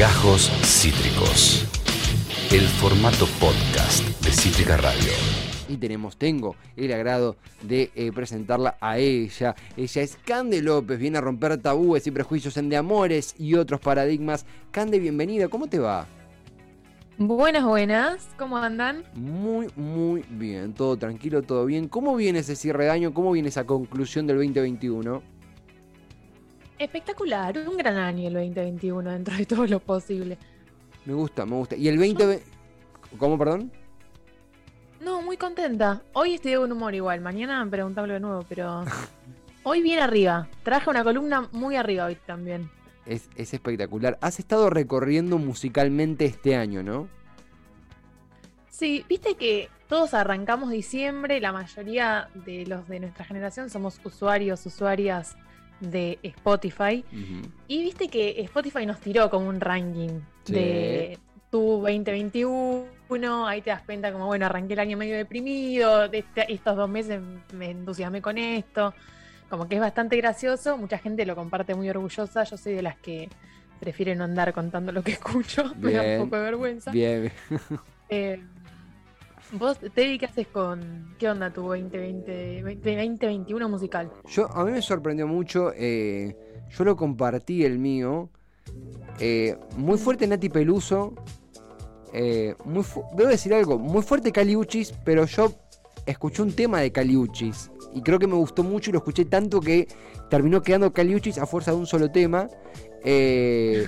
Gajos Cítricos. El formato podcast de Cítrica Radio. Y tenemos, tengo el agrado de eh, presentarla a ella. Ella es Cande López, viene a romper tabúes y prejuicios en de amores y otros paradigmas. Cande, bienvenida, ¿cómo te va? Buenas, buenas, ¿cómo andan? Muy, muy bien, todo tranquilo, todo bien. ¿Cómo viene ese cierre de año? ¿Cómo viene esa conclusión del 2021? Espectacular, un gran año el 2021 dentro de todo lo posible. Me gusta, me gusta. ¿Y el 20... ¿Cómo, perdón? No, muy contenta. Hoy estoy de buen humor igual, mañana preguntarlo de nuevo, pero hoy bien arriba. Traje una columna muy arriba hoy también. Es, es espectacular. Has estado recorriendo musicalmente este año, ¿no? Sí, viste que todos arrancamos diciembre, la mayoría de los de nuestra generación somos usuarios, usuarias de Spotify. Y viste que Spotify nos tiró como un ranking de tu 2021. Ahí te das cuenta como, bueno, arranqué el año medio deprimido, de este, estos dos meses me entusiasmé con esto. Como que es bastante gracioso, mucha gente lo comparte muy orgullosa. Yo soy de las que prefieren no andar contando lo que escucho, me da un poco de vergüenza. Bien. Eh, Vos, Teddy, ¿qué haces con qué onda tu 2020, 2021 musical? Yo, a mí me sorprendió mucho, eh, yo lo compartí el mío, eh, muy fuerte Nati Peluso, eh, muy debo decir algo, muy fuerte Caliuchis, pero yo escuché un tema de Caliuchis y creo que me gustó mucho y lo escuché tanto que terminó quedando Caliuchis a fuerza de un solo tema. Eh,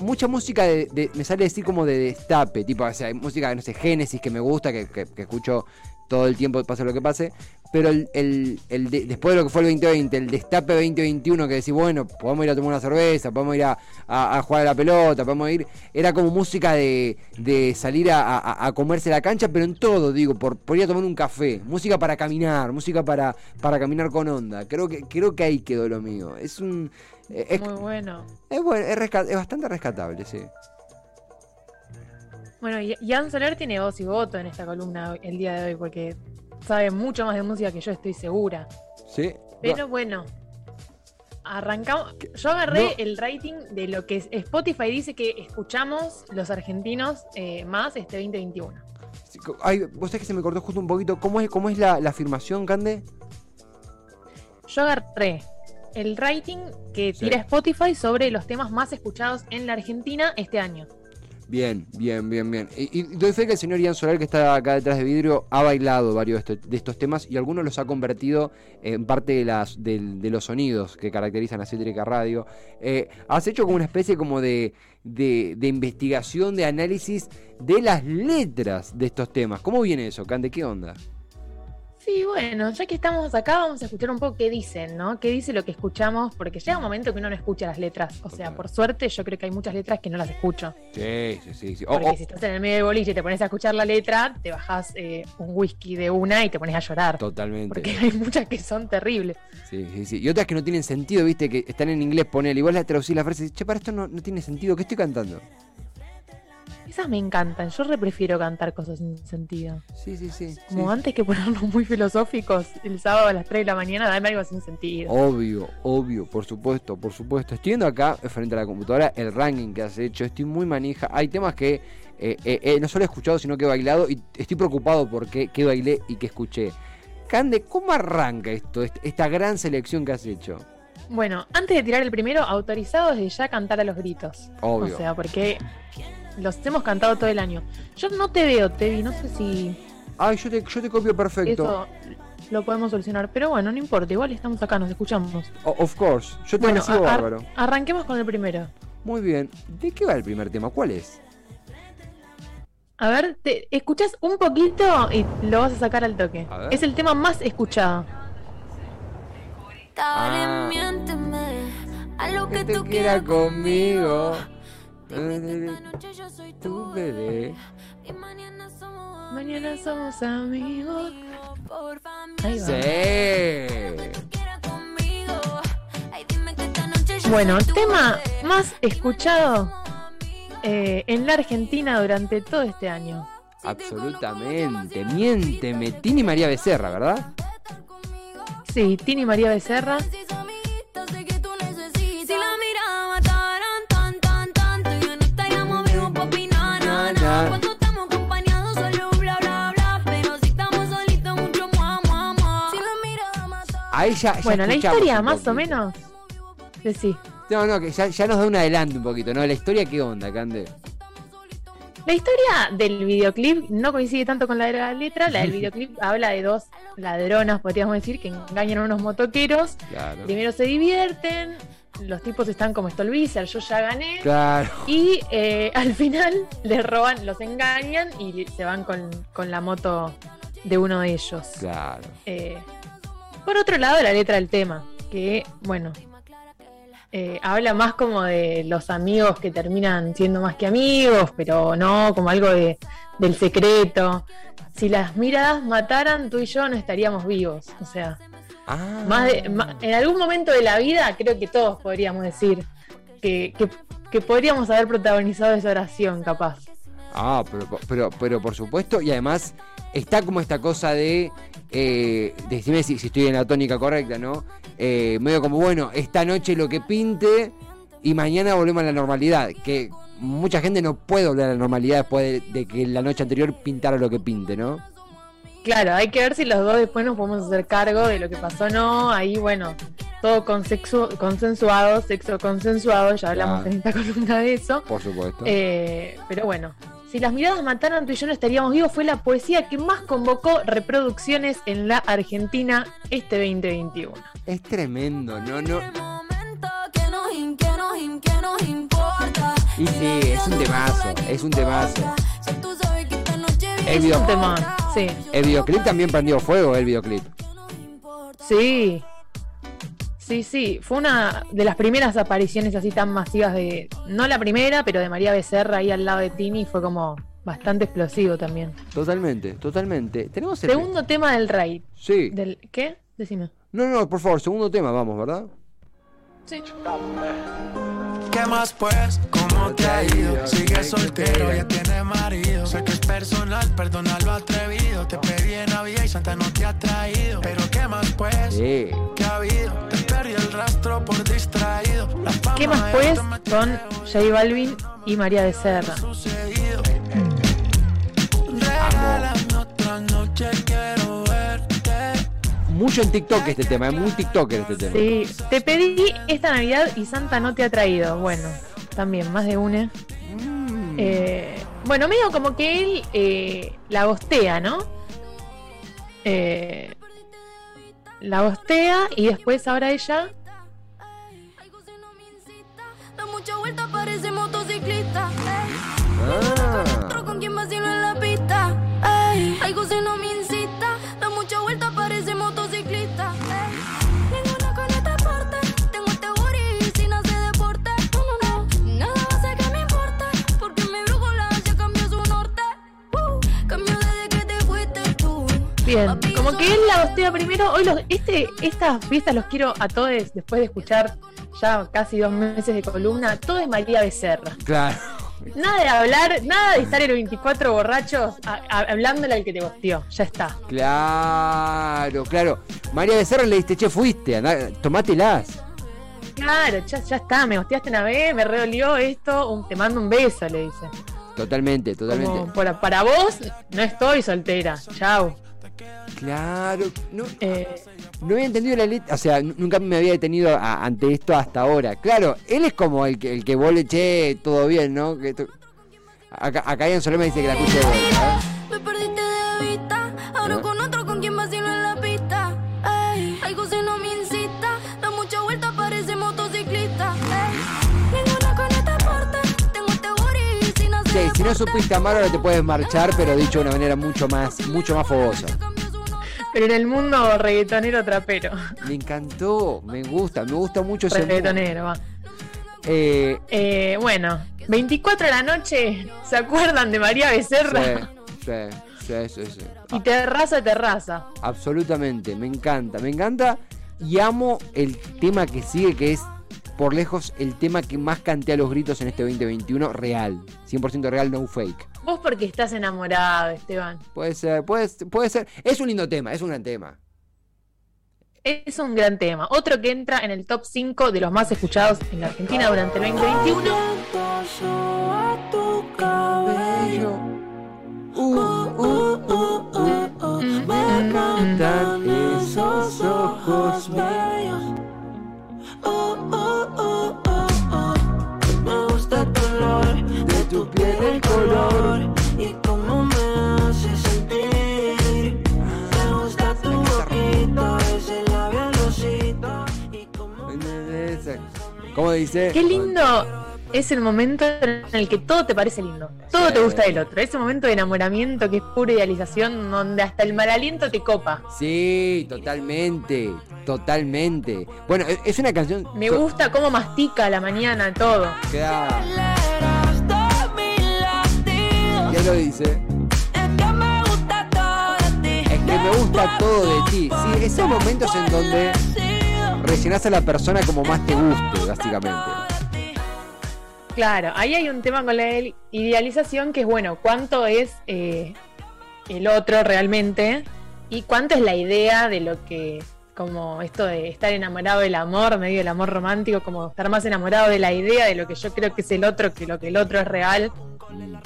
mucha música de, me sale decir como de destape, tipo, o sea, música, no sé, Génesis que me gusta, que, escucho todo el tiempo, pase lo que pase, pero el, el, después de lo que fue el 2020, el destape 2021, que decís, bueno, podemos ir a tomar una cerveza, podemos ir a, jugar a la pelota, podemos ir, era como música de, de salir a, comerse la cancha, pero en todo, digo, por, por ir a tomar un café, música para caminar, música para, para caminar con onda, creo que, creo que ahí quedó lo mío, es un es, Muy bueno. Es, bueno es, bastante rescatable, sí. Bueno, y Jan Soler tiene voz y voto en esta columna el día de hoy porque sabe mucho más de música que yo, estoy segura. Sí. Pero bueno, arrancamos. Yo agarré el rating de lo que Spotify dice que escuchamos los argentinos eh, más este 2021. Ay, vos sabés que se me cortó justo un poquito. ¿Cómo es, cómo es la, la afirmación, Cande? Yo agarré el rating que tira Spotify sobre los temas más escuchados en la Argentina este año. Bien, bien, bien, bien. Y, doy fe que el señor Ian Solar, que está acá detrás de vidrio, ha bailado varios de estos, temas y algunos los ha convertido en parte de, las, de, los sonidos que caracterizan a Cítrica Radio. Eh, has hecho como una especie como de, de, investigación, de análisis de las letras de estos temas. ¿Cómo viene eso, Cande? ¿Qué onda? Sí, bueno, ya que estamos acá, vamos a escuchar un poco qué dicen, ¿no? ¿Qué dice lo que escuchamos? Porque llega un momento que uno no escucha las letras. O sea, por suerte, yo creo que hay muchas letras que no las escucho. Sí, sí, sí. Porque si estás en el medio de boliche y te pones a escuchar la letra, te bajas eh, un whisky de una y te pones a llorar. Totalmente. Porque hay muchas que son terribles. Sí, sí, sí. Y otras que no tienen sentido, viste, que están en inglés, ponele. Igual la traducís la frase y dices, che, para esto no, no tiene sentido. ¿Qué estoy cantando? Esas me encantan. Yo re prefiero cantar cosas sin sentido. Sí, sí, sí. Como antes que ponernos muy filosóficos el sábado a las 3 de la mañana, dame algo sin sentido. Obvio, obvio, por supuesto, por supuesto. Estoy viendo acá, frente a la computadora, el ranking que has hecho. Estoy muy manija. Hay temas que eh, eh, eh, no solo he escuchado, sino que he bailado. Y estoy preocupado por qué, bailé y qué escuché. Cande, ¿cómo arranca esto, esta gran selección que has hecho? Bueno, antes de tirar el primero, autorizado desde ya cantar a los gritos. Obvio. O sea, porque los hemos cantado todo el año. Yo no te veo, Tevi, no sé si. Ay, yo te, yo te copio perfecto. Eso lo podemos solucionar. Pero bueno, no importa, igual estamos acá, nos escuchamos. of course, yo te bueno, bárbaro. Arranquemos con el primero. Muy bien. ¿De qué va el primer tema? ¿Cuál es? A ver, te escuchas un poquito y lo vas a sacar al toque. Es el tema más escuchado. Ah. a lo que, tú quieras conmigo tu bebé. Y mañana somos, mañana somos amigos. Bueno, tema más escuchado eh, en la Argentina durante todo este año. Absolutamente. Miénteme. Tini María Becerra, ¿verdad? Sí, Tini María Becerra. Ahí ya, ya bueno, la historia más o menos. Sí. No, no, que ya, ya, nos da un adelanto un poquito, ¿no? La historia, ¿qué onda, Cande? La historia del videoclip no coincide tanto con la de la letra. La del videoclip habla de dos ladronas, podríamos decir, que engañan a unos motoqueros. Claro. Primero se divierten, los tipos están como Stolbizer, yo ya gané. Claro. Y eh, al final les roban, los engañan y se van con, con la moto de uno de ellos. Claro. Eh, por otro lado, la letra del tema, que, bueno, eh, habla más como de los amigos que terminan siendo más que amigos, pero no como algo de, del secreto. Si las miradas mataran, tú y yo no estaríamos vivos. O sea, Ah. más de- ma- en algún momento de la vida creo que todos podríamos decir que, que- que podríamos haber protagonizado esa oración, capaz. Ah, pero, pero, pero por supuesto, y además está como esta cosa de, eh, decime si, si estoy en la tónica correcta, ¿no? Eh, medio como, bueno, esta noche lo que pinte y mañana volvemos a la normalidad, que mucha gente no puede volver a la normalidad después de, de que la noche anterior pintara lo que pinte, ¿no? Claro, hay que ver si los dos después nos podemos hacer cargo de lo que pasó o no. Ahí, bueno, todo consexu- consensuado, sexo consensuado, ya hablamos Claro. en esta columna de eso. Por supuesto. Eh, pero bueno, si las miradas mataran, tú y yo no estaríamos vivos, fue la poesía que más convocó reproducciones en la Argentina este 2021. Es tremendo, no, no. Y sí, es un temazo, es un temazo. El, Es un tema, sí, el videoclip también prendió fuego, el videoclip. sí. Sí, sí, fue una de las primeras apariciones así tan masivas de, no la primera, pero de María Becerra ahí al lado de Tini, fue como bastante explosivo también. Totalmente, totalmente. Tenemos el... Segundo tema del raid. Sí. Del, ¿Qué? Decime. No, no, por favor, segundo tema, vamos, ¿verdad? Sí. ¿Qué más pues? ¿Cómo te ha ido? Sigues soltero, ya tienes marido. Sé que es personal, perdona lo atrevido. Te pedí en Navidad y Santa no te ha traído. Pero ¿qué más pues? Sí. ¿Qué ha habido? Te perdí el rastro por distraído. ¿Qué más pues? Con J Balvin y María Becerra. sucedido. Mucho en TikTok este tema, es muy TikToker este tema. Sí, te pedí esta Navidad y Santa no te ha traído. Bueno, también, más de una. Mm. Eh, bueno, medio como que él eh, la gostea, ¿no? Eh, la gostea y después ahora ella. Da mucha vuelta, parece motociclista. Ey, Ah. Bien, como que él la gostea primero. Hoy los, este, estas fiestas los quiero a todos después de escuchar ya casi dos meses de columna. Todo es María Becerra. Claro. Nada de hablar, nada de estar en los 24 borrachos a- a- hablándole al que te gosteó. Ya está. Claro, claro. María Becerra le diste, che, fuiste, andá, tomátelas. Claro, ya, ya está, me gosteaste una vez, me redolió esto, un- te mando un beso, le dice. Totalmente, Como, totalmente. para, para vos, no estoy soltera, chau. Claro. No, Eh, no había entendido la letra, o sea, nunca me había detenido a- ante esto hasta ahora. Claro, él es como el que, el que vos le, che, todo bien, ¿no? Que to- Acá, acá Ian Solé me dice que la escuche de vuelta. ¿eh? Me perdiste de vista. Ahora ¿Eh? con otro con quien vacilo en la pista. Ey, algo se no me incita. Da mucha vuelta, parece motociclista. Ey, ninguna con este. Tengo este booty sin hacer Sí, si no supiste amar, ahora te puedes marchar, pero dicho de una manera mucho más, mucho más fogosa. Pero en el mundo reggaetonero trapero. Me encantó, me gusta, me gusta mucho ese. Reggaetonero, va. Eh, Eh, bueno, 24 de la noche, ¿se acuerdan de María Becerra? sí, sí, sí, sí. Y terraza, terraza. Absolutamente, me encanta, me encanta y amo el tema que sigue, que es por lejos el tema que más canté a los gritos en este 2021, real, 100% real, no fake. Vos porque estás enamorado, Esteban. Puede ser, puede, puede ser, es un lindo tema, es un gran tema. Es un gran tema. Otro que entra en el top 5 de los más escuchados en la Argentina durante el 2021. Uh, uh, uh, uh, me matan esos ojos bellos. Dice? Qué lindo es el momento en el que todo te parece lindo. Todo Sí. te gusta del otro. Ese momento de enamoramiento que es pura idealización, donde hasta el mal aliento te copa. Sí, totalmente, totalmente. Bueno, e- es una canción. Me gusta cómo mastica a la mañana todo. Claro, ya lo dice. Es que me gusta todo de ti. Es que me gusta todo de ti. Sí, esos momentos en donde rellenás a la persona como más te guste, básicamente. Claro, ahí hay un tema con la ideal- idealización que es, bueno, cuánto es eh, el otro realmente y cuánto es la idea de lo que, como esto de estar enamorado del amor, medio del amor romántico, como estar más enamorado de la idea de lo que yo creo que es el otro que lo que el otro es real.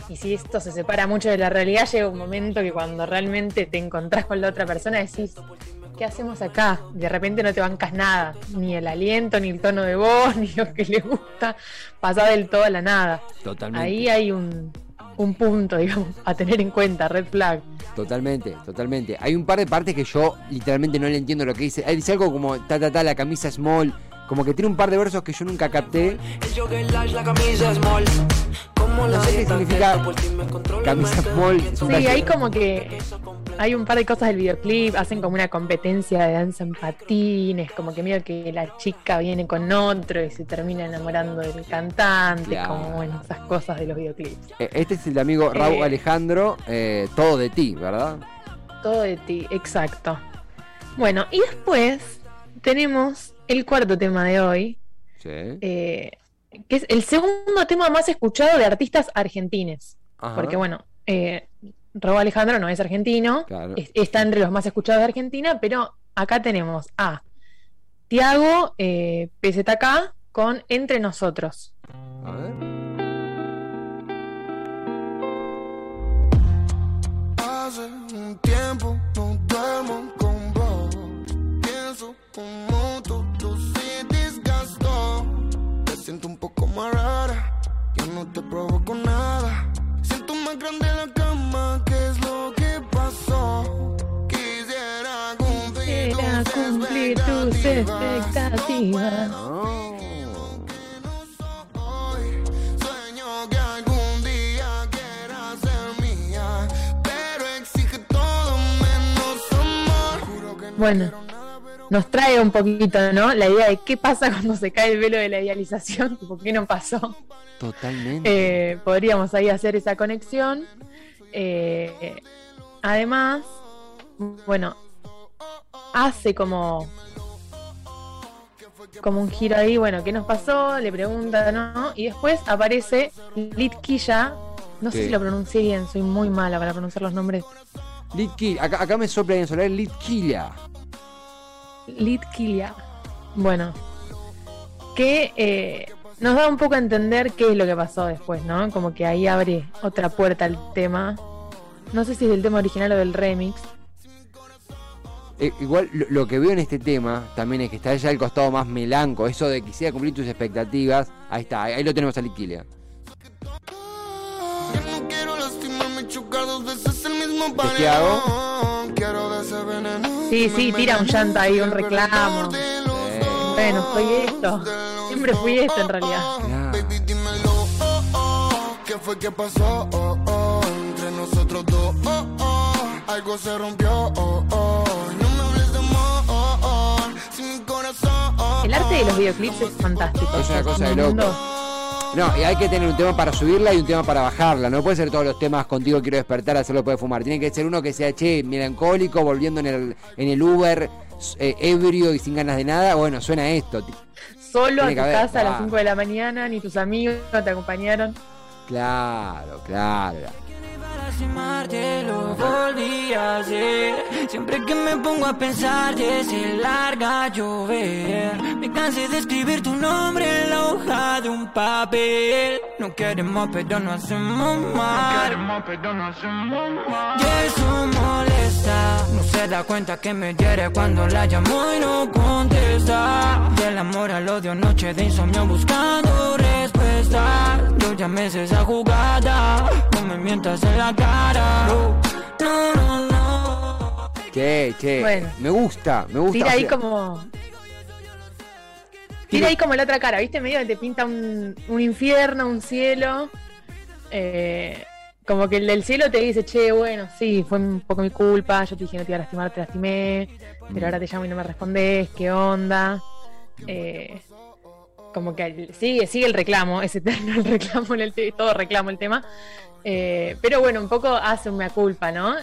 Y si esto se separa mucho de la realidad, llega un momento que cuando realmente te encontrás con la otra persona decís, ¿qué hacemos acá? De repente no te bancas nada, ni el aliento, ni el tono de voz, ni lo que le gusta, pasa del todo a la nada. Totalmente. Ahí hay un, un punto, digamos, a tener en cuenta, red flag. Totalmente, totalmente. Hay un par de partes que yo literalmente no le entiendo lo que dice. Él dice algo como ta ta ta, la camisa small. Como que tiene un par de versos que yo nunca capté. No sé qué significa camisa small. Sí, hay como que hay un par de cosas del videoclip, hacen como una competencia de danza en patines, como que medio que la chica viene con otro y se termina enamorando del cantante, Claro. como bueno, esas cosas de los videoclips. Eh, Este es el amigo Raúl Eh. Alejandro, eh, todo de ti, ¿verdad? Todo de ti, exacto. Bueno, y después tenemos el cuarto tema de hoy, Sí. eh, que es el segundo tema más escuchado de artistas argentines. Ajá. Porque bueno, eh, Raúl Alejandro no es argentino, Claro. es- está entre los más escuchados de Argentina, pero acá tenemos a Tiago eh, PZK con Entre Nosotros. A ver. Hace un tiempo no duermo con vos. Pienso como todo se desgastó. Te siento un poco más rara. Yo no te provoco nada. Siento más grande la no Bueno, nos trae un poquito, ¿no? La idea de qué pasa cuando se cae el velo de la idealización, por qué no pasó. Totalmente. Eh, podríamos ahí hacer esa conexión. Eh, además, bueno, hace como como un giro ahí, bueno, ¿qué nos pasó? Le pregunta, ¿no? Y después aparece Litquilla. No sé si lo pronuncié bien, soy muy mala para pronunciar los nombres. Litquilla. Acá, acá me sopla en solar Litquilla. Litquilla. Bueno, que eh, nos da un poco a entender qué es lo que pasó después, ¿no? Como que ahí abre otra puerta al tema. No sé si es del tema original o del remix. Eh, igual lo, lo que veo en este tema también es que está ya el costado más melanco, eso de quisiera cumplir tus expectativas. Ahí está, ahí, ahí lo tenemos a Litquilla. Yo no quiero lastimarme, chocar dos veces el mismo ¿Qué hago? paredón. Quiero de ese veneno. Sí, sí, tira un llanto ahí, un reclamo. Eh. Bueno, soy esto. Siempre fui esto en realidad. Claro. Dímelo, oh, oh. ¿Qué fue que pasó? Oh, oh. Entre nosotros dos, oh, oh. Algo se rompió, El arte de los videoclips es fantástico. Es una cosa de loco. No, y hay que tener un tema para subirla y un tema para bajarla. No puede ser todos los temas contigo quiero despertar, hacerlo puede fumar. Tiene que ser uno que sea, che, melancólico, volviendo en el, en el Uber, eh, ebrio y sin ganas de nada. Bueno, suena esto. Solo a tu haber, casa a las claro. 5 de la mañana, ni tus amigos te acompañaron. Claro, claro. Lo volví a hacer. Siempre que me pongo a pensar, ya se larga a llover. Me cansé de escribir tu nombre en la hoja de un papel. No queremos, pero no hacemos mal. Y eso molesta. No se da cuenta que me hiere cuando la llamo y no contesta. Del amor al odio, noche de insomnio buscando respuesta. Yo ya me sé esa jugada. No me mientas en la cara. No, no, no. Che, che. Bueno. Me gusta, me gusta. Tira ahí como. Tira ahí como la otra cara, ¿viste? Medio que te pinta un, un infierno, un cielo. Eh, como que el del cielo te dice, che, bueno, sí, fue un poco mi culpa. Yo te dije no te iba a lastimar, te lastimé. Pero ahora te llamo y no me respondes, ¿qué onda? Eh, como que sigue, sigue el reclamo, es eterno el reclamo el todo reclamo el tema. Eh, pero bueno, un poco hace un mea culpa, ¿no?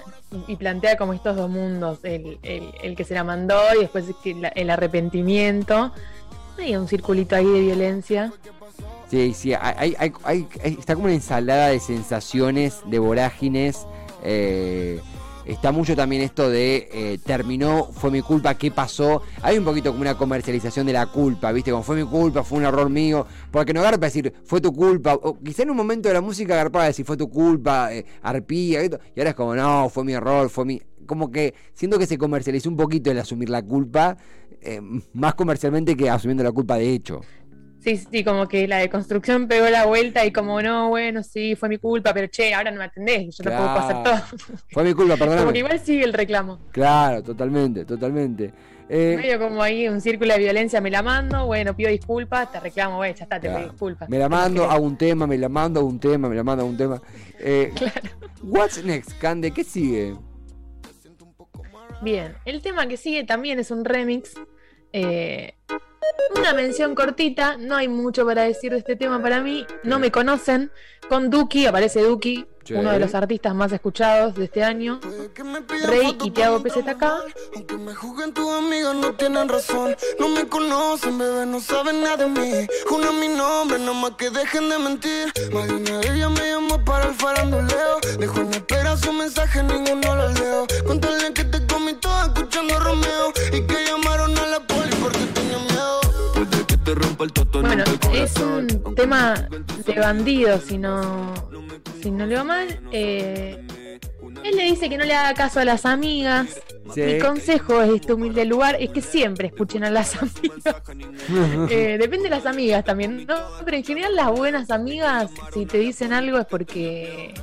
Y, plantea como estos dos mundos, el, el- el que se la mandó y después el arrepentimiento. Hay un circulito ahí de violencia. Sí, sí, hay- hay- hay- está como una ensalada de sensaciones, de vorágines. eh, está mucho también esto de eh, terminó, fue mi culpa, ¿qué pasó? Hay un poquito como una comercialización de la culpa, ¿viste? Como fue mi culpa, fue un error mío. Porque no agarra para decir, fue tu culpa. O quizá en un momento de la música agarraba decir, fue tu culpa, eh, arpía, esto, y ahora es como, no, fue mi error, fue mi. Como que siento que se comercializó un poquito el asumir la culpa, eh, más comercialmente que asumiendo la culpa de hecho. Sí, sí, como que la deconstrucción pegó la vuelta y como, no, bueno, sí, fue mi culpa, pero che, ahora no me atendés, yo tampoco puedo hacer Claro. todo. Fue mi culpa, Como que igual sigue el reclamo. Claro, totalmente, totalmente. Eh, Medio como ahí un círculo de violencia, me la mando, bueno, pido disculpas, te reclamo, ya está, te claro. pido disculpas. Me la ¿Qué más mando, hago un tema, me la mando, hago un tema, me la mando, hago un tema. Eh, What's next, Cande? ¿Qué sigue? Bien, el tema que sigue también es un remix. Eh, una mención cortita, no hay mucho para decir de este tema para mí. No me conocen. Con Duki, aparece Duki, Sí. uno de los artistas más escuchados de este año. Rey y te hago pa' PZK. Aunque me juzguen tus amigas no tienen razón No me conocen, bebé, no saben nada de mí mi nombre, nomás que dejen de mentir Más de una de ellas me llamó para el faranduleo Dejó en espera su mensaje, ninguno lo leo Cuéntale que te comí toda escuchando a Romeo Y que es un tema de bandido, si no, si no le va mal. Eh, él le dice que no le haga caso a las amigas. Sí. Mi consejo es este humilde lugar es que siempre escuchen a las amigas. Eh, depende de las amigas también, ¿no? Pero en general las buenas amigas, si te dicen algo es porque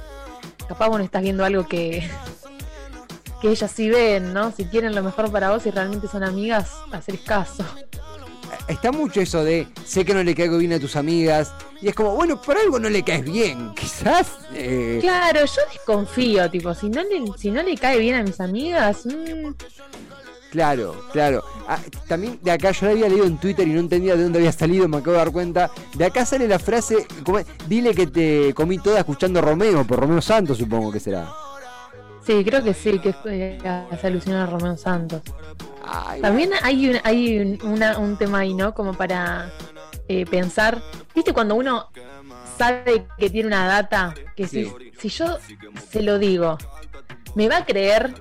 capaz vos no estás viendo algo que, que ellas sí ven, ¿no? Si quieren lo mejor para vos y realmente son amigas, hacer caso. Está mucho eso de sé que no le caigo bien a tus amigas. Y es como, bueno, por algo no le caes bien. Quizás. eh, Claro, yo desconfío, tipo, si no le, si no le cae bien a mis amigas, mm, Claro, claro. Ah, también de acá yo la había leído en Twitter y no entendía de dónde había salido, me acabo de dar cuenta. De acá sale la frase, dile que te comí toda escuchando Romeo, por Romeo Santos supongo que será. Sí, creo que sí, que eh, hace alusión a Romeo Santos. También hay un, hay un, una- un tema ahí, ¿no? Como para eh, pensar, ¿viste cuando uno sabe que tiene una data? Que si, Sí. si yo se lo digo, ¿me va a creer?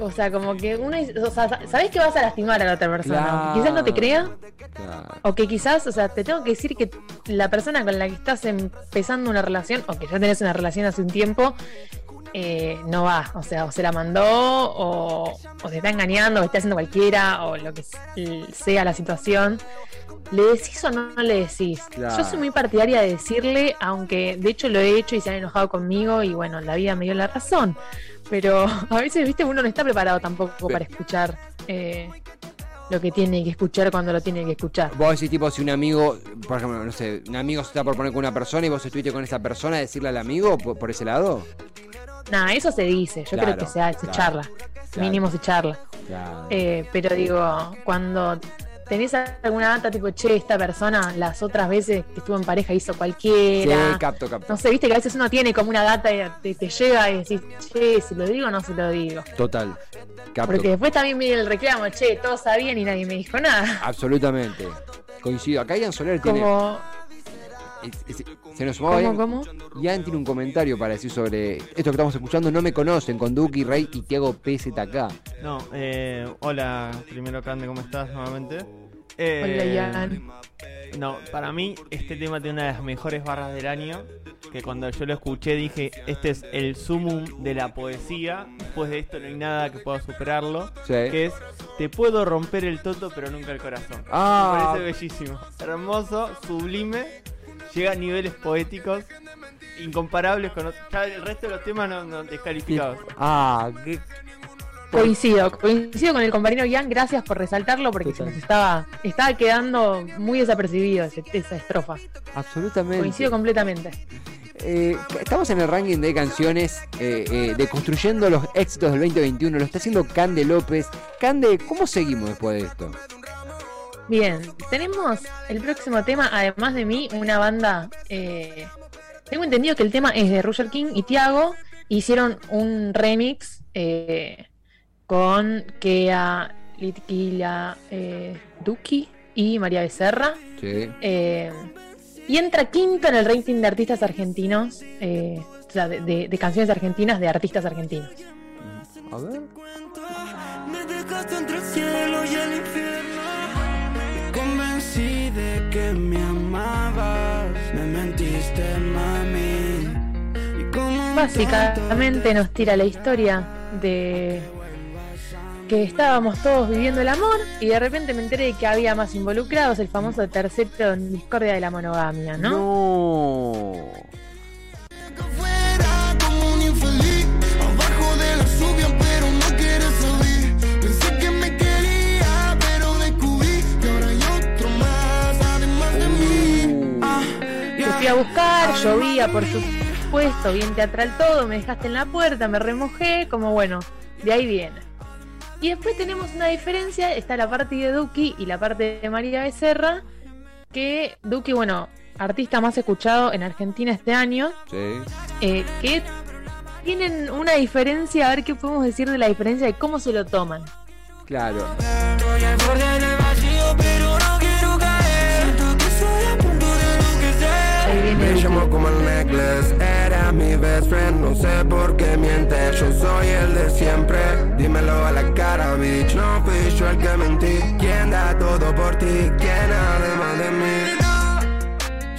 O sea, como que uno, o sea, sabes que vas a lastimar a la otra persona, Claro. quizás no te crea, claro. O que quizás, o sea, te tengo que decir que la persona con la que estás empezando una relación, o que ya tenés una relación hace un tiempo, eh, no va. O sea, o se la mandó, o, o te está engañando, o está haciendo cualquiera, o lo que sea la situación. ¿Le decís o no le decís? Claro. Yo soy muy partidaria de decirle, aunque de hecho lo he hecho y se han enojado conmigo, y bueno, la vida me dio la razón. Pero a veces, viste, uno no está preparado tampoco para escuchar eh, lo que tiene que escuchar cuando lo tiene que escuchar. Vos decís tipo si un amigo, por ejemplo, no sé, un amigo se está por poner con una persona y vos estuviste con esa persona, decirle al amigo por, por ese lado. Nada, eso se dice, yo Claro, creo que se, se claro, charla, claro. mínimo se charla. Eh, pero digo, cuando tenés alguna data tipo, che, esta persona las otras veces que estuvo en pareja hizo sí, cualquiera. capto, capto. no sé, viste que a veces uno tiene como una data y te, te llega y decís, che, si lo digo o no se lo digo. Total. Capto. Porque después también viene el reclamo, che, todos sabían y nadie me dijo nada. Absolutamente. Coincido. Acá Ian Soler tiene. Como, es- es- se nos sumaba ¿Cómo, cómo? Ian tiene un comentario para decir sobre esto que estamos escuchando. No me conocen con Duki, Rey y Tiago PZK. No, eh, hola, primero Cande, ¿cómo estás nuevamente? Eh, Hola, Ian. No, para mí este tema tiene una de las mejores barras del año. Que cuando yo lo escuché dije, este es el sumum de la poesía. Después de esto no hay nada que pueda superarlo. Sí. Que es, te puedo romper el toto pero nunca el corazón. Ah. Me parece bellísimo. Hermoso, sublime. Llega a niveles poéticos incomparables con otros. Ya el resto de los temas no, no descalificados. Ah, qué. Coincido, coincido con el compañero Ian, gracias por resaltarlo porque se nos estaba, estaba quedando muy desapercibido ese- esa estrofa. Absolutamente. Coincido completamente. Eh, estamos en el ranking de canciones eh, eh, de construyendo los éxitos del 2021. Lo está haciendo Cande López. Cande, ¿cómo seguimos después de esto? Bien, tenemos el próximo tema, además de mí, una banda. eh, tengo entendido que el tema es de Roger King y Tiago. Hicieron un remix eh, con Kea, Litquila, eh, Duki y María Becerra. Sí. Eh, y entra quinto en el rating de artistas argentinos, eh, o sea, de, de- de canciones argentinas de artistas argentinos. A ver. Me dejaste entre el cielo y el infierno. Me convencí de que me amabas. Me mentiste, mami. Y como Básicamente nos tira la historia de que estábamos todos viviendo el amor y de repente me enteré de que había más involucrados, el famoso tercero en discordia de la monogamia, ¿no? No. A buscar, llovía por supuesto, bien teatral todo, me dejaste en la puerta, me remojé, como bueno, de ahí viene. Y después tenemos una diferencia, está la parte de Duki y la parte de María Becerra, que Duki, bueno, artista más escuchado en Argentina este año, Sí. eh, que tienen una diferencia, a ver qué podemos decir de la diferencia de cómo se lo toman. Claro. Me llamó como el necklace, era mi best friend, no sé por qué miente, yo soy el de siempre. Dímelo a la cara, bitch, no fui yo el que mentí. ¿Quién da todo por ti? ¿Quién además de mí?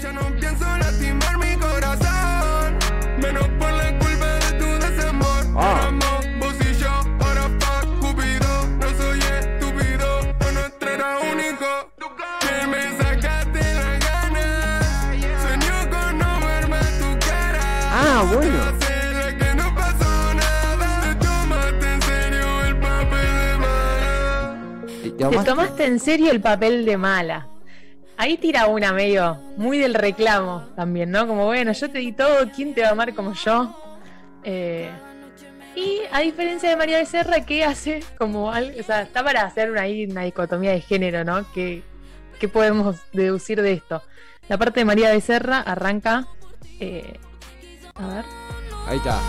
Ya no pienso lastimar mi corazón, menos por la culpa de tu desamor. Ah. Ah, bueno. Te tomaste en serio el papel de mala. Ahí tira una medio, muy del reclamo también, ¿no? Como bueno, yo te di todo, ¿quién te va a amar como yo? Eh, y a diferencia de María Becerra, que hace como algo, o sea, está para hacer una dicotomía de género, ¿no? ¿Qué, qué podemos deducir de esto? La parte de María Becerra arranca. eh, a ver. Ahí está.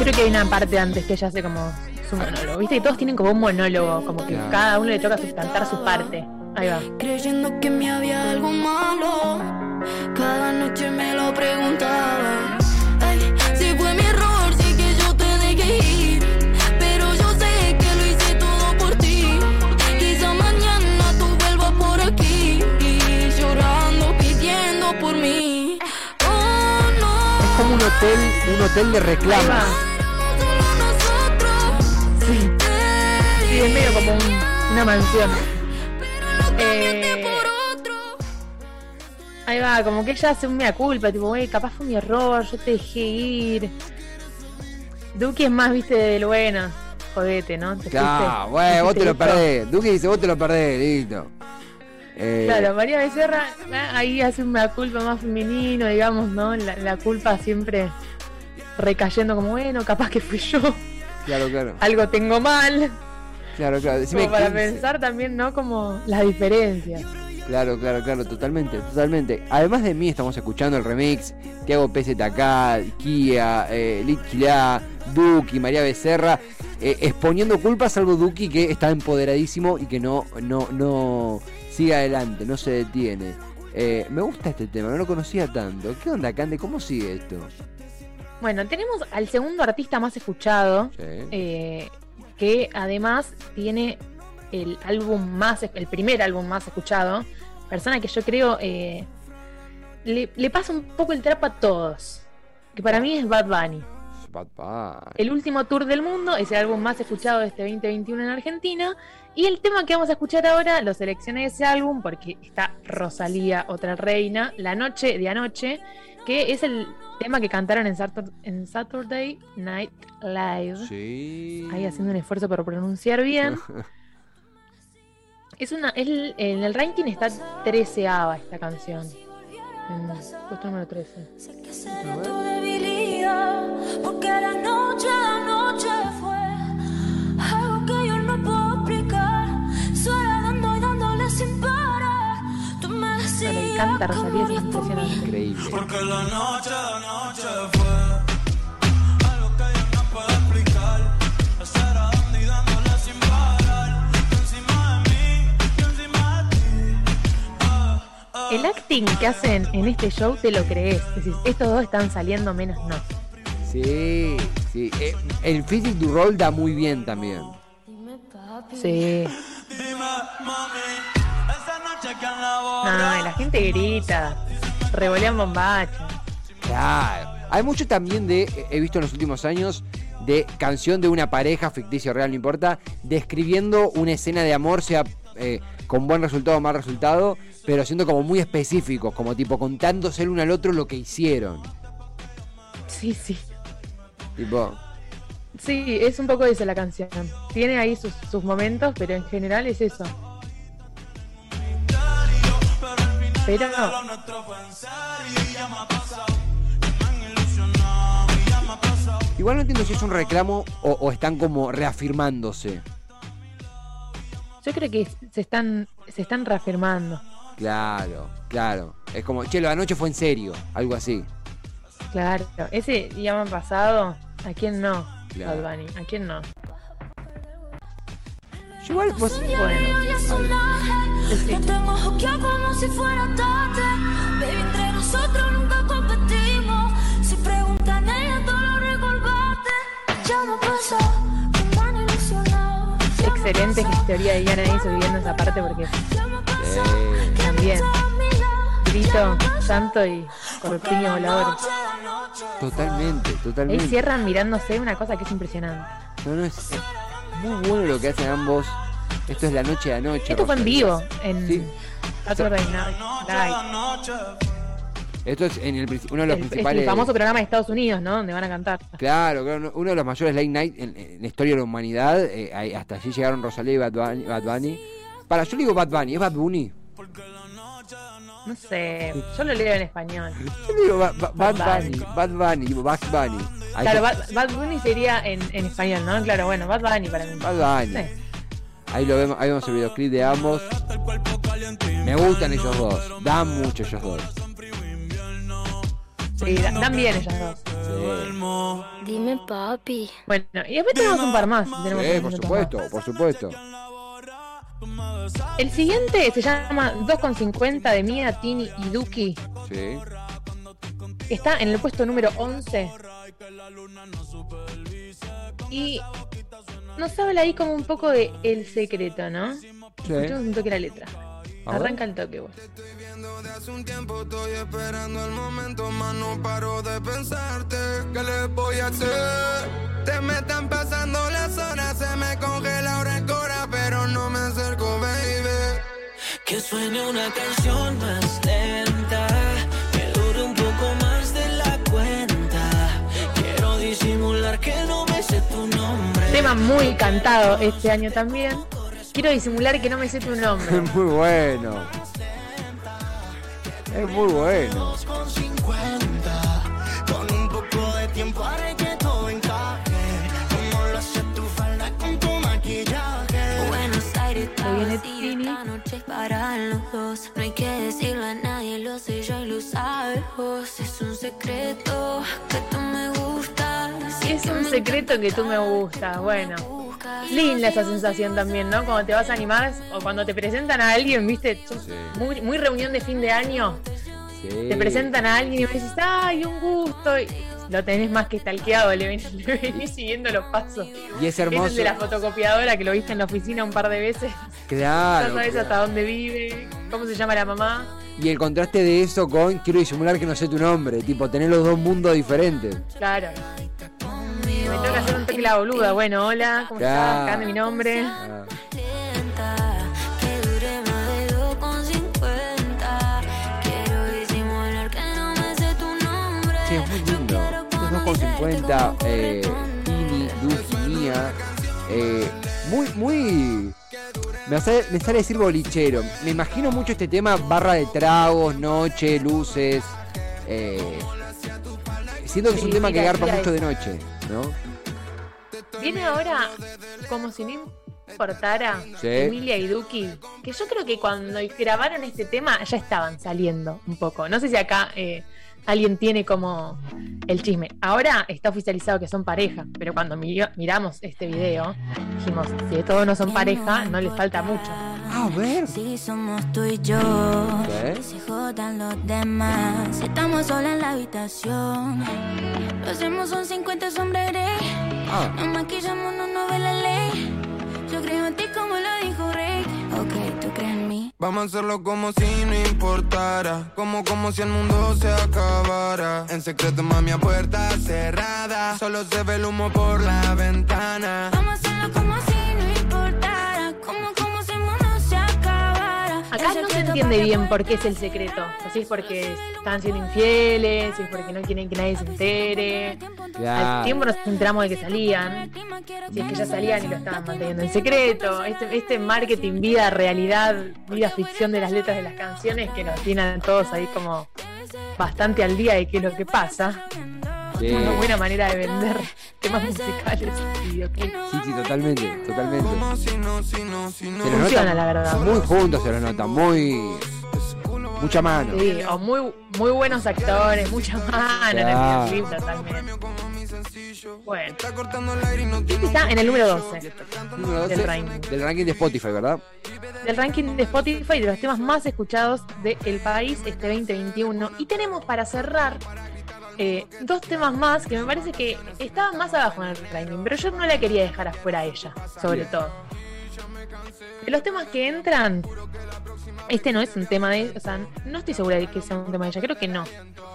Creo que hay una parte antes que ella hace como su monólogo. ¿Viste? Y todos tienen como un monólogo, como que Claro. cada uno le toca cantar su parte. Ahí va. Creyendo que me había algo malo, cada noche me lo preguntaba. Hotel, un hotel de nosotros. Sí. Sí, es medio como un- una mansión. Eh. Ahí va, como que ella hace un mea culpa, tipo, güey, capaz fue mi error, yo te dejé ir. Duki es más, viste, del bueno. Jodete, ¿no? Te Claro, fuiste- te vos te lo perdés. Duque dice, vos te lo perdés, listo. Eh, Claro, María Becerra ah, ahí hace una culpa más femenino, digamos, ¿no? La, la culpa siempre recayendo como, bueno, capaz que fui yo, claro, claro. algo tengo mal. Claro, claro. Decime Como para quién pensar también, ¿no? Como las diferencias. Claro, claro, claro, totalmente, totalmente. Además de mí estamos escuchando el remix Tiago PZK, Kia, eh, Litkila, Duki, María Becerra, eh, exponiendo culpas, salvo Duki que está empoderadísimo y que no, no, no sigue adelante, no se detiene. Eh, me gusta este tema, no lo conocía tanto. ¿Qué onda, Cande? ¿Cómo sigue esto? Bueno, tenemos al segundo artista más escuchado, Sí. eh, que además tiene el álbum más, el primer álbum más escuchado, persona que yo creo eh, le, le pasa un poco el trap a todos, que para mí es Bad Bunny. Bad Bunny. El último tour del mundo es el álbum más escuchado de este 2021 en Argentina. Y el tema que vamos a escuchar ahora lo seleccioné de ese álbum porque está Rosalía, otra reina, La Noche de Anoche, que es el tema que cantaron en, Satur- en Saturday Night Live. Sí. Ahí haciendo un esfuerzo por pronunciar bien. Es una, es el- en el ranking está 13 esta canción. En puesto número 13. Sé que será tu debilidad, porque la noche, la noche canta Rosalía, es impresionante. Increíble. Porque la noche, la noche fue algo que yo no puedo explicar. Estar dando y dándole sin parar. Encima de mí, encima de ti. El acting que hacen en este show te lo crees. Decís, estos dos están saliendo menos no. Sí, sí. Eh, el Physic du Roll da muy bien también. Sí. Dime, mami, No, la gente grita. Revolean bombacha. Claro. Hay mucho también de, he visto en los últimos años, de canción de una pareja, ficticia o real, no importa, describiendo una escena de amor, sea eh, con buen resultado o mal resultado, pero siendo como muy específicos, como tipo contándose el uno al otro lo que hicieron. Sí, sí. Tipo, Sí, es un poco eso la canción. Tiene ahí sus, sus momentos, pero en general es eso. Pasado. igual no entiendo si es un reclamo o, o están como reafirmándose. yo creo que se están, se están reafirmando. Claro, claro. Es como, che, lo de anoche fue en serio, algo así. Claro, ese día me ha pasado. ¿A quién no? Claro. Bunny, ¿a quién no? Igual, vos- Bueno, Ella es un ángel, Yo tengo hockeado como si fuera tarde. Baby, entre nosotros nunca competimos. Si preguntan ella, tú lo recordaste. Ya me pasó, me han ilusionado. Ya me excelente pasó, teoría de Diana hizo viviendo esa parte porque ya me pasó, que también. grito, santo y corpiño la noche. totalmente, Ahí totalmente. cierran mirándose una cosa que es impresionante. No, no, es, es muy bueno lo que hacen ambos. Esto es la noche de anoche. Esto fue en vivo, en Sí. Saturday Night. Noche, Esto es en el, uno de los El, es principales. el famoso programa de Estados Unidos, ¿no? Donde van a cantar. Claro, claro, uno de los mayores late night en, en la historia de la humanidad. eh, hasta allí llegaron Rosalía y Bad Bunny, Bad Bunny. Para, yo le digo Bad Bunny, ¿es Bad Bunny? No sé, yo lo leo en español. Yo le digo Ba- Ba- Bad, Bad Bunny, Bad Bunny, Bad Bunny. Claro. Bad, Bunny sería en, en español, ¿no? Claro, bueno, Bad Bunny para mí. Bad Bunny. Sí. Ahí lo vemos, ahí vemos el videoclip de ambos. Me gustan ellos dos, dan mucho ellos dos. Sí, da- dan bien ellas dos. Sí, Dime, papi. Bueno, y después tenemos un par más. Tenemos Sí, por supuesto, más. por supuesto. El siguiente se llama 2,50 de Mia, Tini y Duki. Sí. Está en el puesto número 11. Y nos habla ahí como un poco de El Secreto, ¿no? Sí. Escuchemos un toque la letra. A ver. Arranca el toque vos. viendo de hace un tiempo, estoy esperando el momento, más no paro de pensarte. ¿Qué le voy a hacer? Te me están pasando las horas, se me congela ahora el cora, pero no me acerco, baby. Que suene una canción más lenta, disimular que no me sé tu nombre. Tema muy cantado este año también. Quiero disimular que no me sé tu nombre. Es muy bueno. Es muy bueno. Con 50, con un poco de tiempo haré que todo encaje. Como lo hace tu falda con tu maquillaje. Buenos Aires, Ahí viene vacío Tini. esta noche separan los dos. No hay que decirle a nadie, lo sé yo y lo sabes vos. Es un secreto que tú me secreto que tú me gustas. Bueno, linda esa sensación también, ¿no? Cuando te vas a animar o cuando te presentan a alguien, ¿viste? Muy, muy reunión de fin de año. Sí. Te presentan a alguien y me dices, ¡ay, un gusto! Y lo tenés más que stalkeado, le venís, le venís siguiendo los pasos. Y es Es el hermoso. de la fotocopiadora que lo viste en la oficina un par de veces. Claro. ya sabes claro. hasta dónde vive, cómo se llama la mamá. Y el contraste de eso con quiero disimular que no sé tu nombre. Tipo, tener los dos mundos diferentes. Claro. Me toca hacer un toque la boluda. Bueno, hola, ¿cómo estás? Acá mi nombre. Ah, Lenta, que dure más de 2,50. Quiero disimular que no me sé tu nombre. Sí, es muy lindo. Estos 2,50, eh, Tini, Duki, Mía. eh, muy, muy. Me sale, me sale decir bolichero. Me imagino mucho este tema, barra de tragos, noche, luces. Eh, siento que es un tema que mira, garpa mira mucho de noche, ¿no? Viene ahora como si no importara Sí. Emilia y Duki, que yo creo que cuando grabaron este tema ya estaban saliendo un poco. No sé si acá eh, alguien tiene como el chisme. Ahora está oficializado que son pareja, pero cuando mi- miramos este video dijimos, si de todos no son pareja, no les falta mucho. A ver. Si somos tú y yo, que se jodan los demás. Estamos solos en la habitación, lo hacemos son 50 sombras. Ah, Nos maquillamos, no nos ve la ley. Yo creo en ti como lo dijo Rey. Ok, tú crees en mí. Vamos a hacerlo como si no importara. Como, como si el mundo se acabara. En secreto, mami, a puerta cerrada. Solo se ve el humo por la ventana. Vamos a hacerlo como si Acá El no se entiende bien por qué es el secreto. O si es porque están siendo infieles, si es porque no quieren que nadie se entere. Claro. Al tiempo nos enteramos de que salían. Si es que ya salían y lo estaban manteniendo en secreto. Este, este marketing vida, realidad, vida, ficción de las letras de las canciones que nos tienen todos ahí como bastante al día de qué es lo que pasa. Sí. Una buena manera de vender temas musicales y videoclips. Sí, sí, totalmente, totalmente. Se Funciona, nota la verdad. muy juntos, se los nota, muy. Mucha mano. Sí, o muy, muy buenos actores, mucha mano en el videoclip totalmente. Bueno, Está este está en el número 12 Número 12 del ranking. del ranking de Spotify, ¿verdad? del ranking de Spotify de los temas más escuchados del país este 2021. Y tenemos para cerrar eh, dos temas más que me parece que estaban más abajo en el ranking, pero yo no la quería dejar afuera a ella, sobre todo. De los temas que entran, este no es un tema de. O sea, no estoy segura de que sea un tema de ella, creo que no.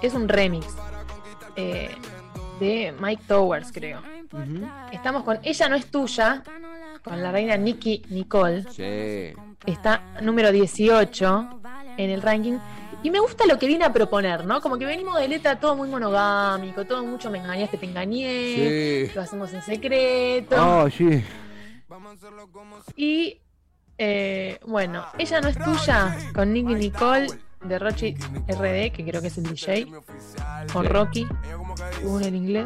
Es un remix eh, de Mike Towers, creo. Estamos con Ella no es tuya, con la reina Nicky Nicole. Sí. Está número 18 en el ranking. Y me gusta lo que viene a proponer, ¿no? Como que venimos de letra todo muy monogámico, todo mucho me engañaste, te engañé, Sí. lo hacemos en secreto. Oh, sí. Y eh, bueno, ella no es tuya con Nicky Nicole de Rochi RD, que creo que es el DJ, con Rocky, según el inglés.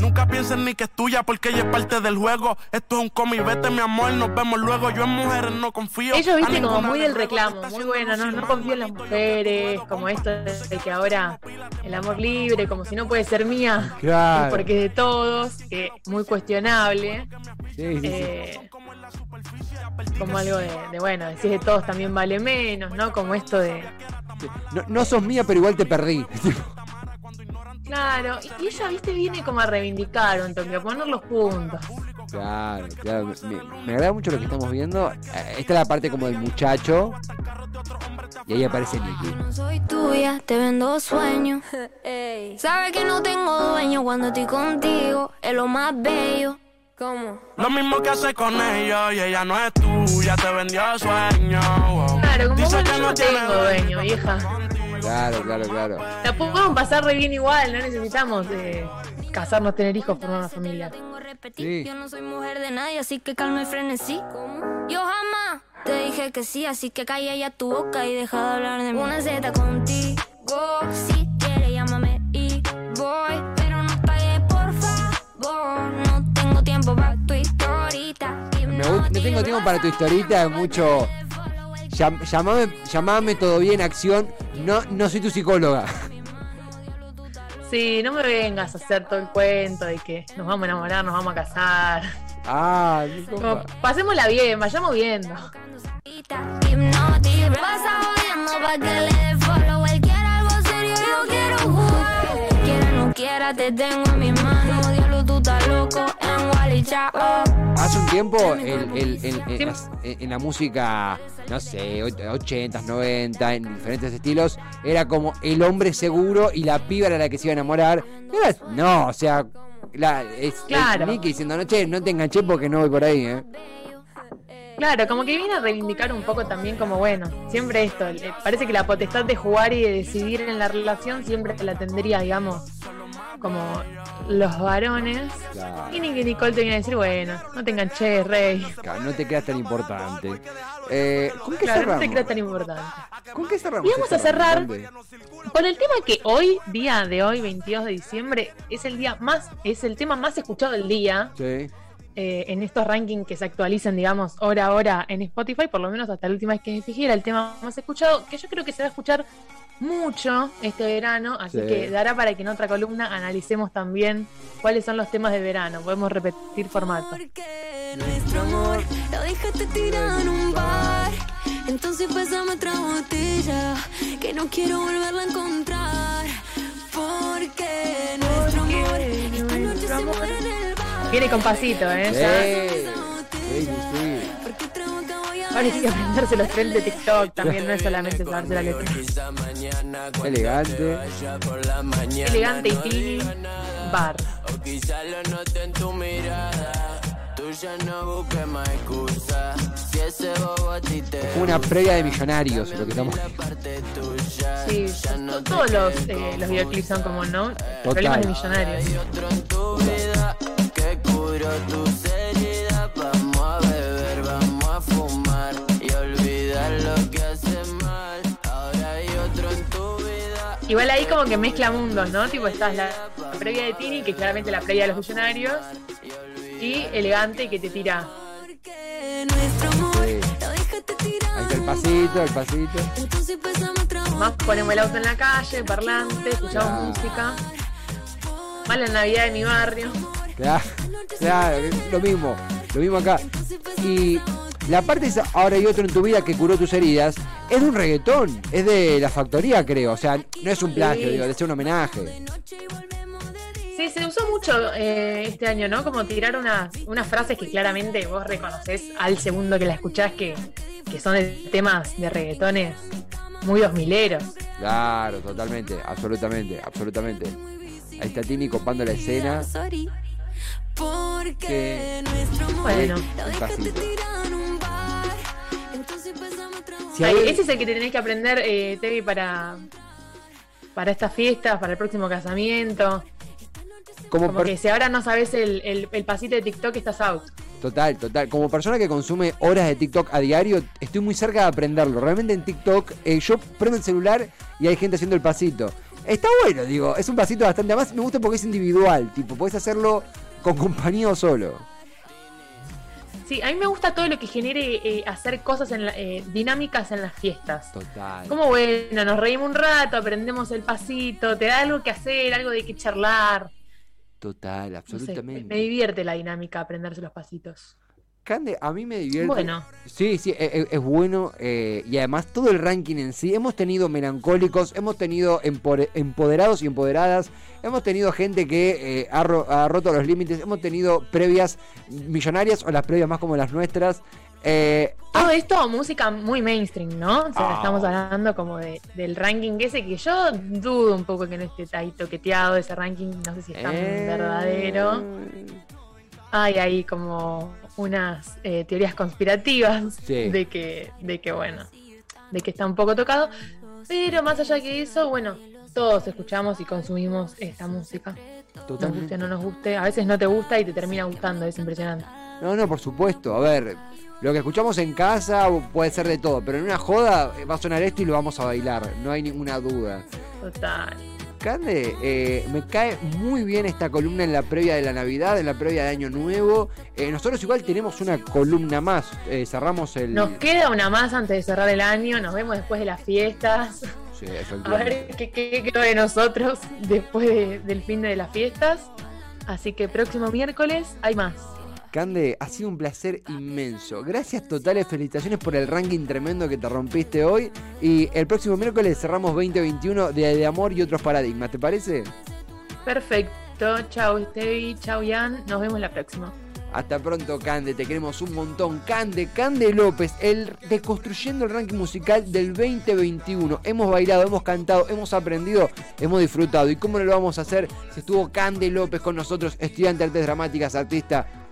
Nunca pienses ni que es tuya porque ella es parte del juego. Esto es un cómic, vete mi amor, nos vemos luego. Yo en mujeres no confío. Ellos, viste, como muy del reclamo, muy bueno, no, no confío en las mujeres, como esto de que ahora el amor libre, como si no puede ser mía, Claro. es porque es de todos, que muy cuestionable, Sí, sí, sí. eh, como algo de, de, bueno, decir de todos también vale menos, ¿no? Como esto de, No, no sos mía, pero igual te perdí. claro, y, ella, viste, viene como a reivindicar un toque, a poner los puntos. Claro, claro. Me, me agrada mucho lo que estamos viendo. Eh, Esta es la parte como del muchacho. Y ahí aparece Nicky. No soy tuya, te vendo sueños. Sabes que no tengo dueño cuando estoy contigo. Es lo más bello. ¿Cómo? Lo mismo que hace con ellos y ella no es tuya, te vendió sueño. wow. Claro, como Dice bueno, que yo no tiene tengo dueño, vieja. Claro, claro, claro. La podemos pasar re bien igual, no necesitamos eh, casarnos, tener hijos, formar una familia. Sí. yo no soy mujer de nadie, así que calma y frenesí. Yo jamás te dije que sí, así que calla ya tu boca y deja de hablar de mí. Una Z contigo, si quieres llámame y voy, pero no pagues por favor. No tengo tiempo para tu historita. Me gusta- no tengo tiempo para tu historita, es mucho. Llam- llamame, llamame todo bien, acción. No, no soy tu psicóloga. Sí, no me vengas a hacer todo el cuento de que nos vamos a enamorar, nos vamos a casar. Ah, Como, pasémosla bien, vayamos viendo. Quiera no quiera, te tengo en mis manos. Hace un tiempo el- el- el- el- Sí. las- en, en la música, no sé, och- 80s, 90, en diferentes estilos, era como el hombre seguro y la piba era la que se iba a enamorar. Era- no, o sea, la, es, Claro. es Nicky diciendo, no, che, no te enganché porque no voy por ahí, ¿eh? Claro, como que viene a reivindicar un poco también como, bueno, siempre esto, le- parece que la potestad de jugar y de decidir en la relación siempre la tendría, digamos, como los varones. Claro. Y Nicky Nicole te viene a decir, bueno, no te enganché, rey. Claro, no te creas tan importante. Eh, ¿Con qué Claro, no cerramos? te creas tan importante. ¿Con qué cerramos? Y vamos a esta cerrar grande? Con el tema que hoy, día de hoy, 22 de diciembre, es el día más, es el tema más escuchado del día. Sí. eh, en estos rankings que se actualizan, digamos, hora a hora en Spotify, por lo menos hasta la última vez que me fijé, era el tema más escuchado, que yo creo que se va a escuchar mucho este verano, así Sí. que dará para que en otra columna analicemos también cuáles son los temas de verano. Podemos repetir formato. Porque nuestro amor lo dejaste tirado en un bar. Entonces pásame otra botella que no quiero volverla a encontrar. Porque nuestro amor esta noche se muere en el bar. Viene con pasito, ¿eh? Sí. Ya. Sí, Ahora hay que aprenderse los trends de TikTok también, no es solamente saberse la letra. Elegante. Elegante y tini, bar. O quizá lo noté en tu mirada. Tú ya no busques más excusas. Si ese bobo a ti te Fue una previa de millonarios lo que estamos. Sí, to- todos los, eh, los videoclips son como, ¿no? Problemas de millonarios. Hay otro en tu vida que curó tus heridas. Igual ahí como que mezcla mundos, ¿no? Tipo, estás la, la previa de Tini, que es claramente la previa de los millonarios, y elegante que te tira. Sí. Ahí está el pasito, el pasito. Más ponemos el auto en la calle, parlante, escuchamos Claro. música. Más la Navidad de mi barrio. Claro, claro, lo mismo, lo mismo acá. Y la parte esa, ahora hay otro en tu vida que curó tus heridas, es de un reggaetón, es de la factoría, creo. O sea, no es un plagio, Sí. digo, es un homenaje. Sí, se usó mucho eh, este año, ¿no? Como tirar unas, unas frases que claramente vos reconoces al segundo que la escuchás que, que son de temas de reggaetones muy dos mileros. Claro, totalmente, absolutamente, absolutamente. Ahí está Tini copando la escena. Sorry. Porque Que- nuestro Bueno. Si Ay, hay- ese es el que te tenés que aprender, eh, Tevi, para, para estas fiestas, para el próximo casamiento. como Como que si ahora no sabes el, el, el pasito de TikTok, estás out. Total, total. Como persona que consume horas de TikTok a diario, estoy muy cerca de aprenderlo. Realmente en TikTok, eh, yo prendo el celular y hay gente haciendo el pasito. Está bueno, digo, es un pasito bastante. Además, me gusta porque es individual, tipo, puedes hacerlo con compañía o solo. Sí, a mí me gusta todo lo que genere eh, hacer cosas en la- eh, dinámicas en las fiestas. Total. Como bueno, nos reímos un rato, aprendemos el pasito, te da algo que hacer, algo de que charlar. Total, No sé, me, absolutamente. me divierte la dinámica aprenderse los pasitos. Cande, a mí me divierte. Bueno. Sí, sí, e- e- es, bueno. eh, y además todo el ranking en sí. Hemos tenido melancólicos, hemos tenido empoderados y empoderadas. Hemos tenido gente que eh, ha, ro- ha roto los límites. Hemos tenido previas millonarias o las previas más como las nuestras. Eh, Todo esto, música muy mainstream, ¿no? O sea, Ah. estamos hablando como de, del ranking ese que yo dudo un poco que no esté ahí toqueteado ese ranking, no sé si es tan eh, verdadero. Hay ahí como unas eh, teorías conspirativas Sí. de que, de que bueno, de que está un poco tocado. Pero más allá que eso, bueno, todos escuchamos y consumimos esta música. Nos Totalmente. guste o no nos guste. A veces no te gusta y te termina gustando, es impresionante. No, no, por supuesto. A ver, lo que escuchamos en casa puede ser de todo, pero en una joda va a sonar esto y lo vamos a bailar, no hay ninguna duda. Total. Cande, eh, me cae muy bien esta columna en la previa de la Navidad, en la previa de Año Nuevo. Eh, nosotros igual tenemos una columna más. Eh, cerramos el. Nos queda una más antes de cerrar el año. Nos vemos después de las fiestas. Sí, A ver qué, qué quedó de nosotros después de- del fin de las fiestas. Así que próximo miércoles hay más. Cande, ha sido un placer inmenso. Gracias totales, felicitaciones por el ranking tremendo que te rompiste hoy. Y el próximo miércoles cerramos 2021 de, de amor y otros paradigmas, ¿te parece? Perfecto. Chau, Stevie. Chau, Ian. Nos vemos la próxima. Hasta pronto, Cande, te queremos un montón. Cande, Cande López, el deconstruyendo el ranking musical del 2021. Hemos bailado, hemos cantado, hemos aprendido, hemos disfrutado. ¿Y cómo no lo vamos a hacer si estuvo Cande López con nosotros, estudiante de artes dramáticas, artista?